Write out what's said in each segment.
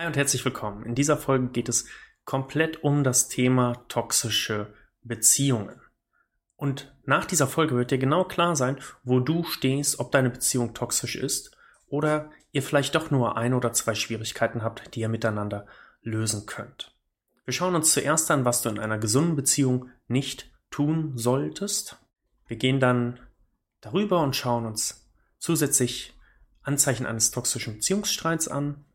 Hi und herzlich willkommen. In dieser Folge geht es komplett um das Thema toxische Beziehungen. Und nach dieser Folge wird dir genau klar sein, wo du stehst, ob deine Beziehung toxisch ist oder ihr vielleicht doch nur ein oder zwei Schwierigkeiten habt, die ihr miteinander lösen könnt. Wir schauen uns zuerst an, was du in einer gesunden Beziehung nicht tun solltest. Wir gehen dann darüber und schauen uns zusätzlich Anzeichen eines toxischen Beziehungsstreits an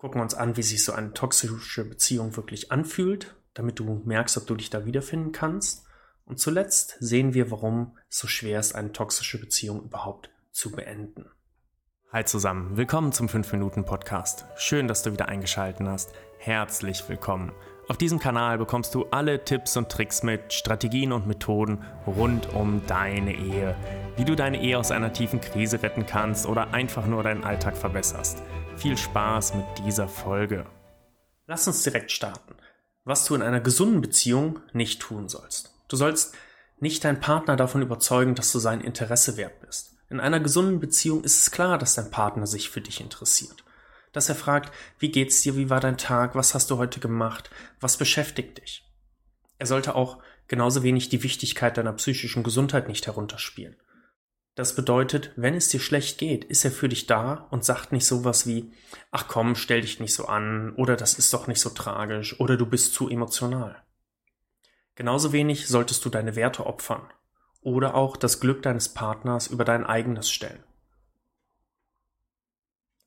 gucken uns an, wie sich so eine toxische Beziehung wirklich anfühlt, damit du merkst, ob du dich da wiederfinden kannst. Und zuletzt sehen wir, warum es so schwer ist, eine toxische Beziehung überhaupt zu beenden. Hi zusammen, willkommen zum 5-Minuten-Podcast. Schön, dass du wieder eingeschaltet hast. Herzlich willkommen. Auf diesem Kanal bekommst du alle Tipps und Tricks mit, Strategien und Methoden rund um deine Ehe. Wie du deine Ehe aus einer tiefen Krise retten kannst oder einfach nur deinen Alltag verbesserst. Viel Spaß mit dieser Folge. Lass uns direkt starten. Was du in einer gesunden Beziehung nicht tun sollst. Du sollst nicht deinen Partner davon überzeugen, dass du sein Interesse wert bist. In einer gesunden Beziehung ist es klar, dass dein Partner sich für dich interessiert. Dass er fragt, wie geht's dir, wie war dein Tag, was hast du heute gemacht, was beschäftigt dich. Er sollte auch genauso wenig die Wichtigkeit deiner psychischen Gesundheit nicht herunterspielen. Das bedeutet, wenn es dir schlecht geht, ist er für dich da und sagt nicht sowas wie, ach komm, stell dich nicht so an, oder das ist doch nicht so tragisch, oder du bist zu emotional. Genauso wenig solltest du deine Werte opfern oder auch das Glück deines Partners über dein eigenes stellen.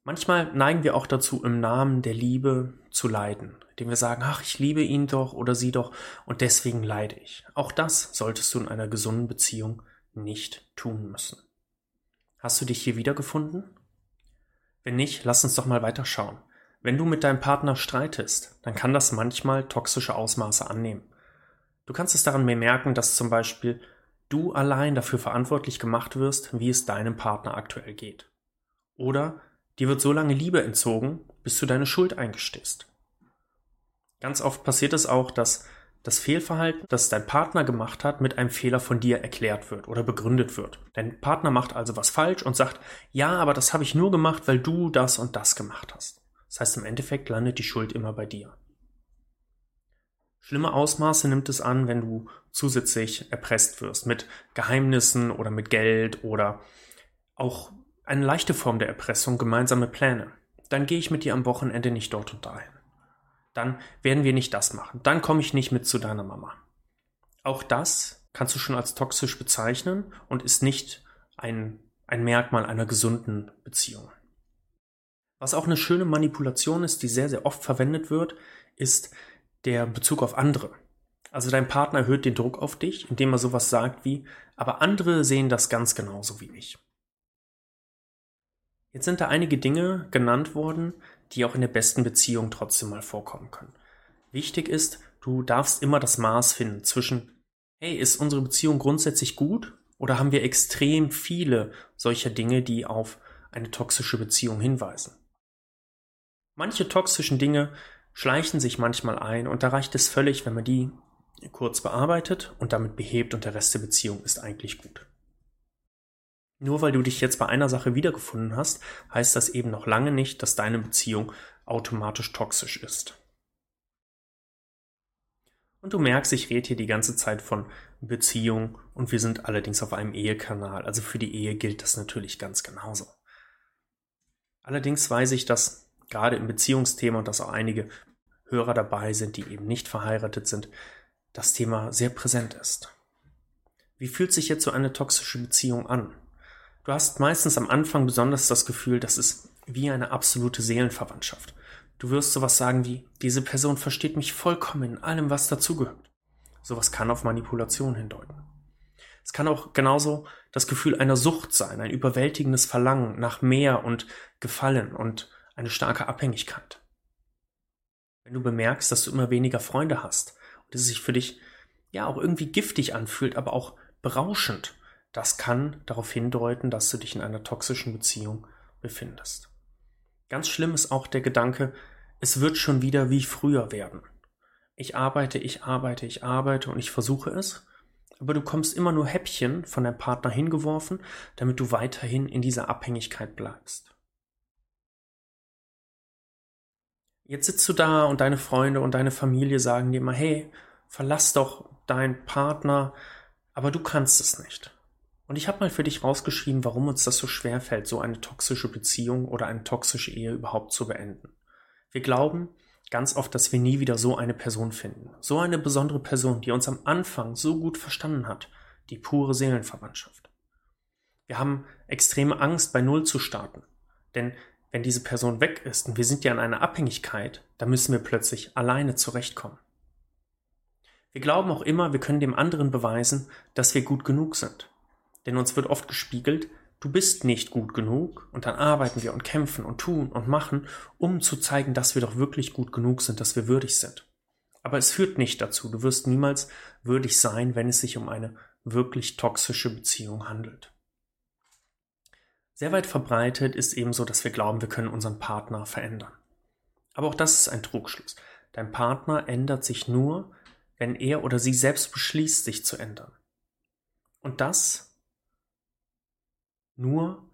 Manchmal neigen wir auch dazu, im Namen der Liebe zu leiden, indem wir sagen, ach, ich liebe ihn doch oder sie doch und deswegen leide ich. Auch das solltest du in einer gesunden Beziehung nicht tun müssen. Hast du dich hier wiedergefunden? Wenn nicht, lass uns doch mal weiterschauen. Wenn du mit deinem Partner streitest, dann kann das manchmal toxische Ausmaße annehmen. Du kannst es daran bemerken, dass zum Beispiel du allein dafür verantwortlich gemacht wirst, wie es deinem Partner aktuell geht. Oder dir wird so lange Liebe entzogen, bis du deine Schuld eingestehst. Ganz oft passiert es auch, dass das Fehlverhalten, das dein Partner gemacht hat, mit einem Fehler von dir erklärt wird oder begründet wird. Dein Partner macht also was falsch und sagt, ja, aber das habe ich nur gemacht, weil du das und das gemacht hast. Das heißt, im Endeffekt landet die Schuld immer bei dir. Schlimme Ausmaße nimmt es an, wenn du zusätzlich erpresst wirst mit Geheimnissen oder mit Geld oder auch eine leichte Form der Erpressung, gemeinsame Pläne. Dann gehe ich mit dir am Wochenende nicht dort und dahin dann werden wir nicht das machen. Dann komme ich nicht mit zu deiner Mama. Auch das kannst du schon als toxisch bezeichnen und ist nicht ein, ein Merkmal einer gesunden Beziehung. Was auch eine schöne Manipulation ist, die sehr, sehr oft verwendet wird, ist der Bezug auf andere. Also dein Partner erhöht den Druck auf dich, indem er sowas sagt wie, aber andere sehen das ganz genauso wie ich. Jetzt sind da einige Dinge genannt worden, die auch in der besten Beziehung trotzdem mal vorkommen können. Wichtig ist, du darfst immer das Maß finden zwischen, hey, ist unsere Beziehung grundsätzlich gut oder haben wir extrem viele solcher Dinge, die auf eine toxische Beziehung hinweisen? Manche toxischen Dinge schleichen sich manchmal ein und da reicht es völlig, wenn man die kurz bearbeitet und damit behebt und der Rest der Beziehung ist eigentlich gut. Nur weil du dich jetzt bei einer Sache wiedergefunden hast, heißt das eben noch lange nicht, dass deine Beziehung automatisch toxisch ist. Und du merkst, ich rede hier die ganze Zeit von Beziehung und wir sind allerdings auf einem Ehekanal. Also für die Ehe gilt das natürlich ganz genauso. Allerdings weiß ich, dass gerade im Beziehungsthema und dass auch einige Hörer dabei sind, die eben nicht verheiratet sind, das Thema sehr präsent ist. Wie fühlt sich jetzt so eine toxische Beziehung an? Du hast meistens am Anfang besonders das Gefühl, das ist wie eine absolute Seelenverwandtschaft. Du wirst sowas sagen wie, diese Person versteht mich vollkommen in allem, was dazugehört. Sowas kann auf Manipulation hindeuten. Es kann auch genauso das Gefühl einer Sucht sein, ein überwältigendes Verlangen nach mehr und Gefallen und eine starke Abhängigkeit. Wenn du bemerkst, dass du immer weniger Freunde hast und es sich für dich ja auch irgendwie giftig anfühlt, aber auch berauschend, das kann darauf hindeuten, dass du dich in einer toxischen Beziehung befindest. Ganz schlimm ist auch der Gedanke, es wird schon wieder wie früher werden. Ich arbeite, ich arbeite, ich arbeite und ich versuche es, aber du kommst immer nur Häppchen von deinem Partner hingeworfen, damit du weiterhin in dieser Abhängigkeit bleibst. Jetzt sitzt du da und deine Freunde und deine Familie sagen dir immer, hey, verlass doch deinen Partner, aber du kannst es nicht. Und ich habe mal für dich rausgeschrieben, warum uns das so schwer fällt, so eine toxische Beziehung oder eine toxische Ehe überhaupt zu beenden. Wir glauben ganz oft, dass wir nie wieder so eine Person finden. So eine besondere Person, die uns am Anfang so gut verstanden hat. Die pure Seelenverwandtschaft. Wir haben extreme Angst, bei Null zu starten. Denn wenn diese Person weg ist und wir sind ja in einer Abhängigkeit, dann müssen wir plötzlich alleine zurechtkommen. Wir glauben auch immer, wir können dem anderen beweisen, dass wir gut genug sind. Denn uns wird oft gespiegelt, du bist nicht gut genug und dann arbeiten wir und kämpfen und tun und machen, um zu zeigen, dass wir doch wirklich gut genug sind, dass wir würdig sind. Aber es führt nicht dazu, du wirst niemals würdig sein, wenn es sich um eine wirklich toxische Beziehung handelt. Sehr weit verbreitet ist ebenso, dass wir glauben, wir können unseren Partner verändern. Aber auch das ist ein Trugschluss. Dein Partner ändert sich nur, wenn er oder sie selbst beschließt, sich zu ändern. Und das nur,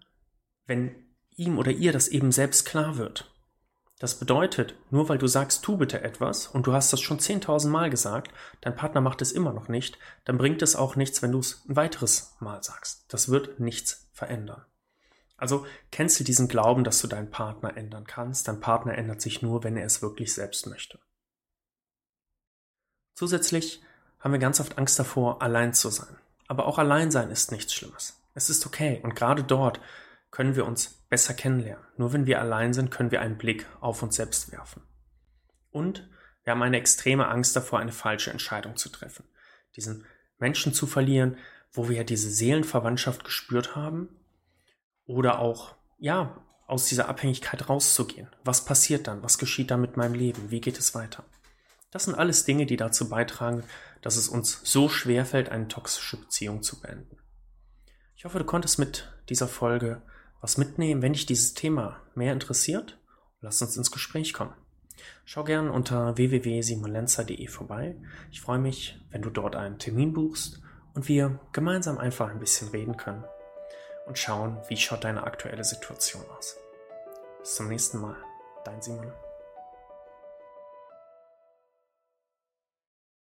wenn ihm oder ihr das eben selbst klar wird. Das bedeutet, nur weil du sagst, tu bitte etwas und du hast das schon 10.000 Mal gesagt, dein Partner macht es immer noch nicht, dann bringt es auch nichts, wenn du es ein weiteres Mal sagst. Das wird nichts verändern. Also kennst du diesen Glauben, dass du deinen Partner ändern kannst. Dein Partner ändert sich nur, wenn er es wirklich selbst möchte. Zusätzlich haben wir ganz oft Angst davor, allein zu sein. Aber auch allein sein ist nichts Schlimmes. Es ist okay und gerade dort können wir uns besser kennenlernen. Nur wenn wir allein sind, können wir einen Blick auf uns selbst werfen. Und wir haben eine extreme Angst davor, eine falsche Entscheidung zu treffen. Diesen Menschen zu verlieren, wo wir ja diese Seelenverwandtschaft gespürt haben. Oder auch, ja, aus dieser Abhängigkeit rauszugehen. Was passiert dann? Was geschieht dann mit meinem Leben? Wie geht es weiter? Das sind alles Dinge, die dazu beitragen, dass es uns so schwer fällt, eine toxische Beziehung zu beenden. Ich hoffe, du konntest mit dieser Folge was mitnehmen. Wenn dich dieses Thema mehr interessiert, lass uns ins Gespräch kommen. Schau gern unter www.simonlenzer.de vorbei. Ich freue mich, wenn du dort einen Termin buchst und wir gemeinsam einfach ein bisschen reden können und schauen, wie schaut deine aktuelle Situation aus. Bis zum nächsten Mal. Dein Simon.